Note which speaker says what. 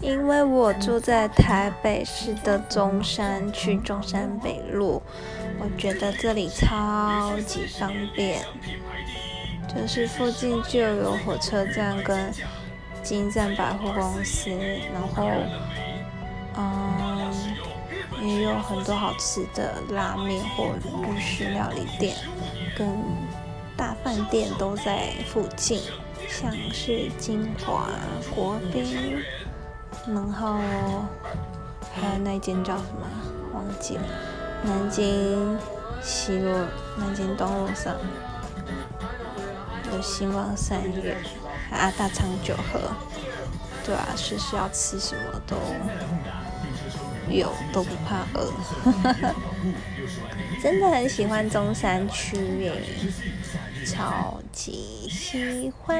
Speaker 1: 因为我住在台北市的中山区中山北路，我觉得这里超级方便，就是附近就有火车站跟金站百货公司，然后嗯也有很多好吃的拉面或日式料理店，跟大饭店都在附近。像是金华、国宾，然后还有那间叫什么？忘记了？南京西路、南京东路上有星光三月，啊大昌九和，对啊，是需要吃什么都有，都不怕饿，真的很喜欢中山区耶。超级喜欢。